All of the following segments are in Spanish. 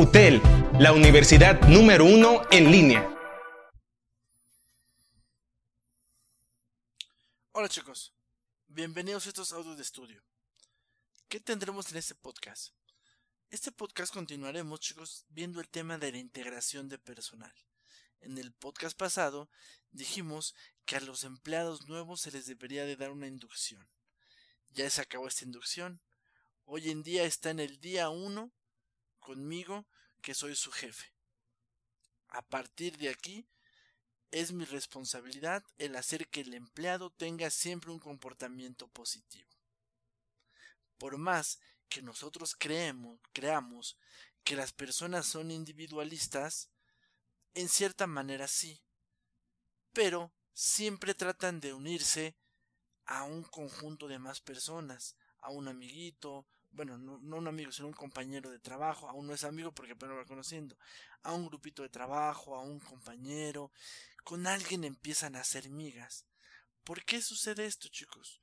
UTEL, la universidad número uno en línea. Hola chicos, bienvenidos a estos audios de estudio. ¿Qué tendremos en este podcast? Este podcast continuaremos chicos viendo el tema de la integración de personal. En el podcast pasado dijimos que a los empleados nuevos se les debería de dar una inducción. Ya se acabó esta inducción. Hoy en día está en el día 1 conmigo que soy su jefe. A partir de aquí es mi responsabilidad el hacer que el empleado tenga siempre un comportamiento positivo. Por más que nosotros creemos, creamos que las personas son individualistas, en cierta manera sí, pero siempre tratan de unirse a un conjunto de más personas, a un amiguito, bueno, no, un amigo, sino un compañero de trabajo, aún no es amigo porque apenas lo va conociendo, a un grupito de trabajo, a un compañero, con alguien empiezan a hacer migas. ¿Por qué sucede esto, chicos?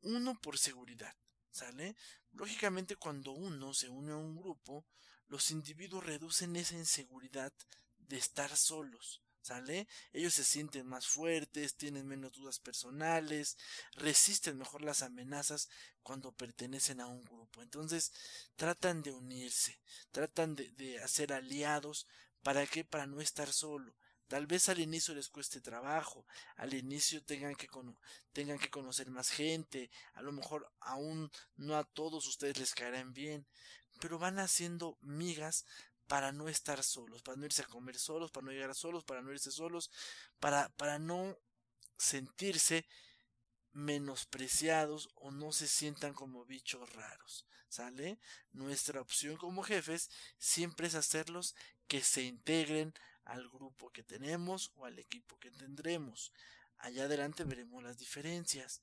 Uno por seguridad, ¿sale? Lógicamente cuando uno se une a un grupo, los individuos reducen esa inseguridad de estar solos. ¿Sale? Ellos se sienten más fuertes, tienen menos dudas personales, resisten mejor las amenazas cuando pertenecen a un grupo. Entonces, tratan de unirse, tratan de, hacer aliados. ¿Para qué? Para no estar solo. Tal vez al inicio les cueste trabajo, al inicio tengan que, tengan que conocer más gente, a lo mejor aún no a todos ustedes les caerán bien, pero van haciendo migas para no estar solos, para no irse a comer solos, para no llegar solos, para no irse solos, para, para no sentirse menospreciados o no se sientan como bichos raros. ¿Sale? Nuestra opción como jefes siempre es hacerlos que se integren al grupo que tenemos o al equipo que tendremos. Allá adelante veremos las diferencias.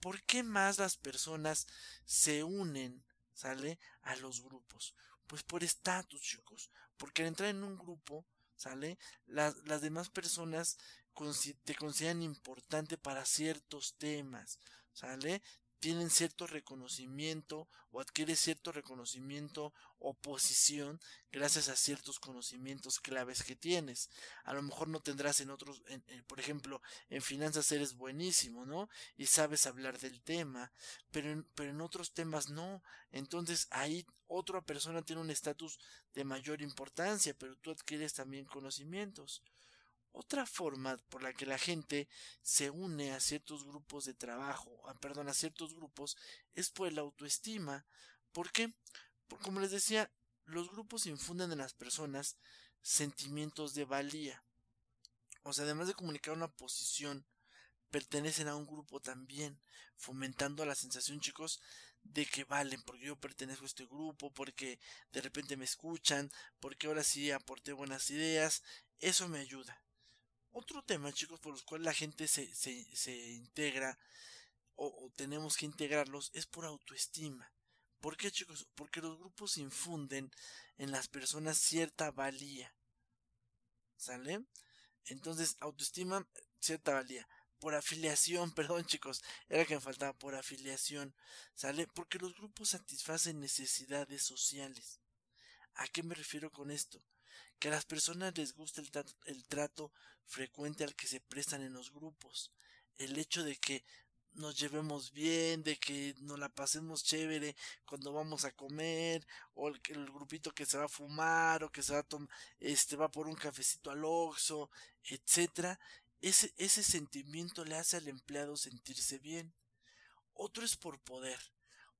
¿Por qué más las personas se unen, sale, a los grupos? Pues por estatus, chicos. Porque al entrar en un grupo, ¿sale? Las, las demás personas te consideran importante para ciertos temas, ¿sale? Tienen cierto reconocimiento o adquiere cierto reconocimiento o posición gracias a ciertos conocimientos claves que tienes. A lo mejor no tendrás en otros, por ejemplo, en finanzas eres buenísimo, ¿no? Y sabes hablar del tema, pero en, pero en otros temas no. Entonces ahí otra persona tiene un estatus de mayor importancia, pero tú adquieres también conocimientos. Otra forma por la que la gente se une a ciertos grupos de trabajo, perdón, a ciertos grupos, es por la autoestima. ¿Por qué? Porque como les decía, los grupos infunden en las personas sentimientos de valía. O sea, además de comunicar una posición, pertenecen a un grupo también, fomentando la sensación, chicos, de que valen, porque yo pertenezco a este grupo, porque de repente me escuchan, porque ahora sí aporté buenas ideas, eso me ayuda. Otro tema, chicos, por los cuales la gente se, se, se integra o, tenemos que integrarlos es por autoestima. ¿Por qué, chicos? Porque los grupos infunden en las personas cierta valía. ¿Sale? Entonces, autoestima, cierta valía. Por afiliación, perdón chicos, era que me faltaba por afiliación. ¿Sale? Porque los grupos satisfacen necesidades sociales. ¿A qué me refiero con esto? Que a las personas les gusta el, trato frecuente al que se prestan en los grupos, el hecho de que nos llevemos bien, de que nos la pasemos chévere cuando vamos a comer, o el, grupito que se va a fumar, o que se va a este va por un cafecito al oxo, etcétera, ese sentimiento le hace al empleado sentirse bien. Otro es por poder.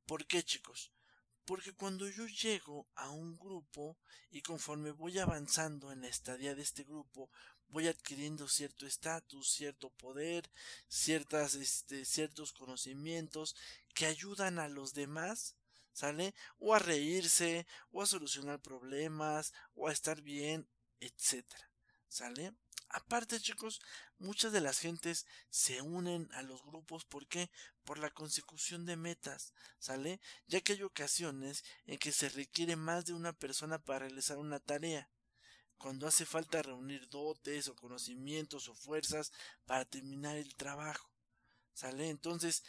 ¿Por qué, chicos? Porque cuando yo llego a un grupo y conforme voy avanzando en la estadía de este grupo, voy adquiriendo cierto estatus, cierto poder, ciertas, este, ciertos conocimientos que ayudan a los demás, ¿sale? O a reírse, o a solucionar problemas, o a estar bien, etcétera, ¿sale? Aparte, chicos, muchas de las gentes se unen a los grupos, ¿por qué? Por la consecución de metas, ¿sale? Ya que hay ocasiones en que se requiere más de una persona para realizar una tarea. Cuando hace falta reunir dotes o conocimientos o fuerzas para terminar el trabajo. ¿Sale? Entonces,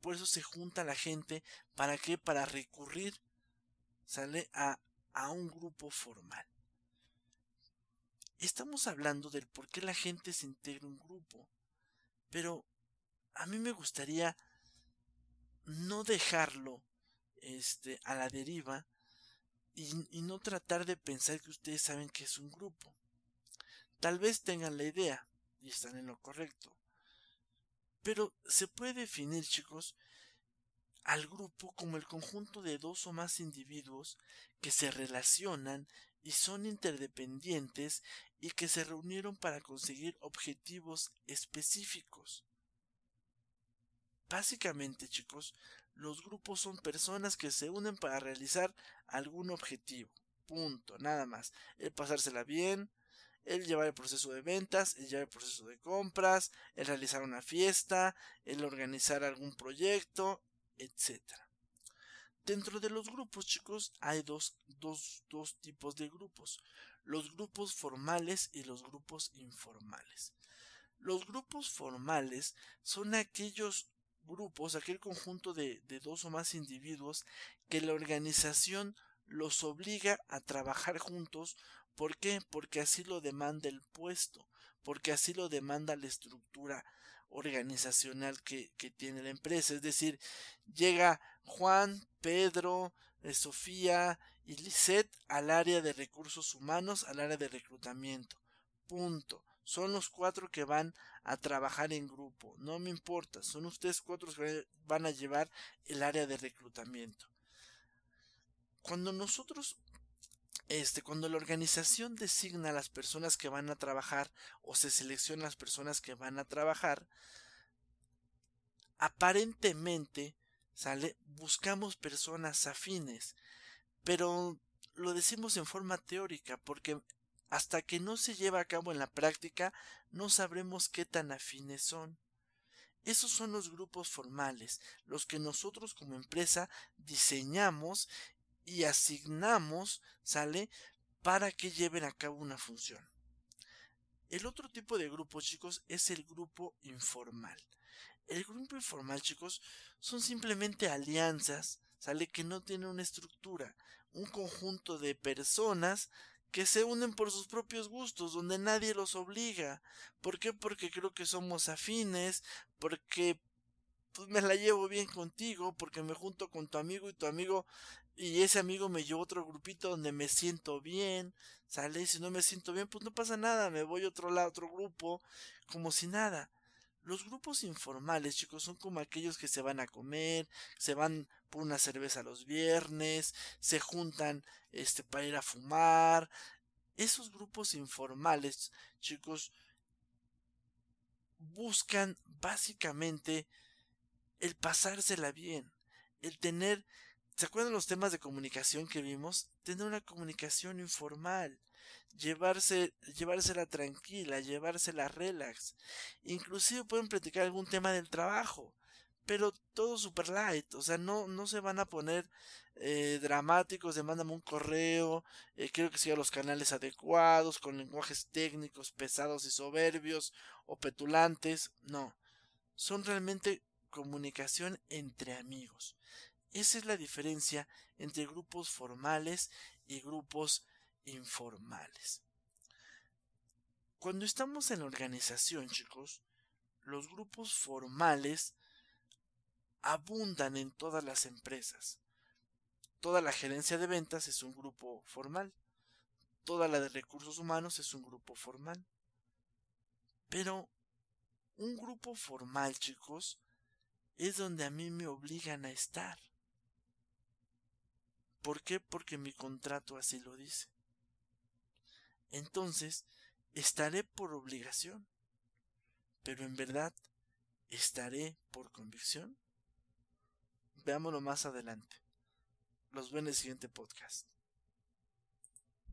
por eso se junta la gente. ¿Para qué? Para recurrir, ¿sale? A, a un grupo formal. Estamos hablando del por qué la gente se integra un grupo, pero a mí me gustaría no dejarlo este, a la deriva y, y no tratar de pensar que ustedes saben que es un grupo. Tal vez tengan la idea y están en lo correcto. Pero se puede definir, chicos, al grupo como el conjunto de dos o más individuos que se relacionan y son interdependientes y que se reunieron para conseguir objetivos específicos. Básicamente, chicos, los grupos son personas que se unen para realizar algún objetivo. Punto, nada más. El pasársela bien, el llevar el proceso de ventas, el llevar el proceso de compras, el realizar una fiesta, el organizar algún proyecto, etc. Dentro de los grupos, chicos, hay dos, dos, dos tipos de grupos. Los grupos formales y los grupos informales. Los grupos formales son aquellos grupos, aquel conjunto de, de, dos o más individuos que la organización los obliga a trabajar juntos ¿Por qué? Porque así lo demanda el puesto, porque así lo demanda la estructura organizacional que, tiene la empresa. Es decir, llega Juan, Pedro, eh, Sofía y Lisette al área de recursos humanos, al área de reclutamiento. Punto. Son los cuatro que van a trabajar en grupo. No me importa. Son ustedes cuatro que van a llevar el área de reclutamiento. Cuando nosotros este, cuando la organización designa a las personas que van a trabajar o se selecciona a las personas que van a trabajar, aparentemente, sale, buscamos personas afines, pero lo decimos en forma teórica porque hasta que no se lleva a cabo en la práctica no sabremos qué tan afines son. Esos son los grupos formales, los que nosotros como empresa diseñamos y asignamos, ¿sale? Para que lleven a cabo una función. El otro tipo de grupo, chicos, es el grupo informal. El grupo informal, chicos, son simplemente alianzas, ¿sale? Que no tienen una estructura, un conjunto de personas que se unen por sus propios gustos, donde nadie los obliga. ¿Por qué? Porque creo que somos afines, porque pues me la llevo bien contigo, porque me junto con tu amigo y tu amigo y ese amigo me llevó a otro grupito donde me siento bien, sale, si no me siento bien, pues no pasa nada, me voy a otro lado, otro grupo, como si nada. Los grupos informales, chicos, son como aquellos que se van a comer, se van por una cerveza los viernes, se juntan este para ir a fumar. Esos grupos informales, chicos, buscan básicamente el pasársela bien, el tener ¿Se acuerdan los temas de comunicación que vimos? Tener una comunicación informal, llevarse, llevársela tranquila, llevársela relax. Inclusive pueden platicar algún tema del trabajo, pero todo super light, o sea, no, no se van a poner eh, dramáticos de mándame un correo, eh, quiero que siga los canales adecuados, con lenguajes técnicos pesados y soberbios o petulantes, no, son realmente comunicación entre amigos. Esa es la diferencia entre grupos formales y grupos informales. Cuando estamos en organización, chicos, los grupos formales abundan en todas las empresas. Toda la gerencia de ventas es un grupo formal. Toda la de recursos humanos es un grupo formal. Pero un grupo formal, chicos, es donde a mí me obligan a estar. ¿Por qué? Porque mi contrato así lo dice. Entonces, estaré por obligación, pero en verdad, ¿estaré por convicción? Veámoslo más adelante. Los veo en el siguiente podcast.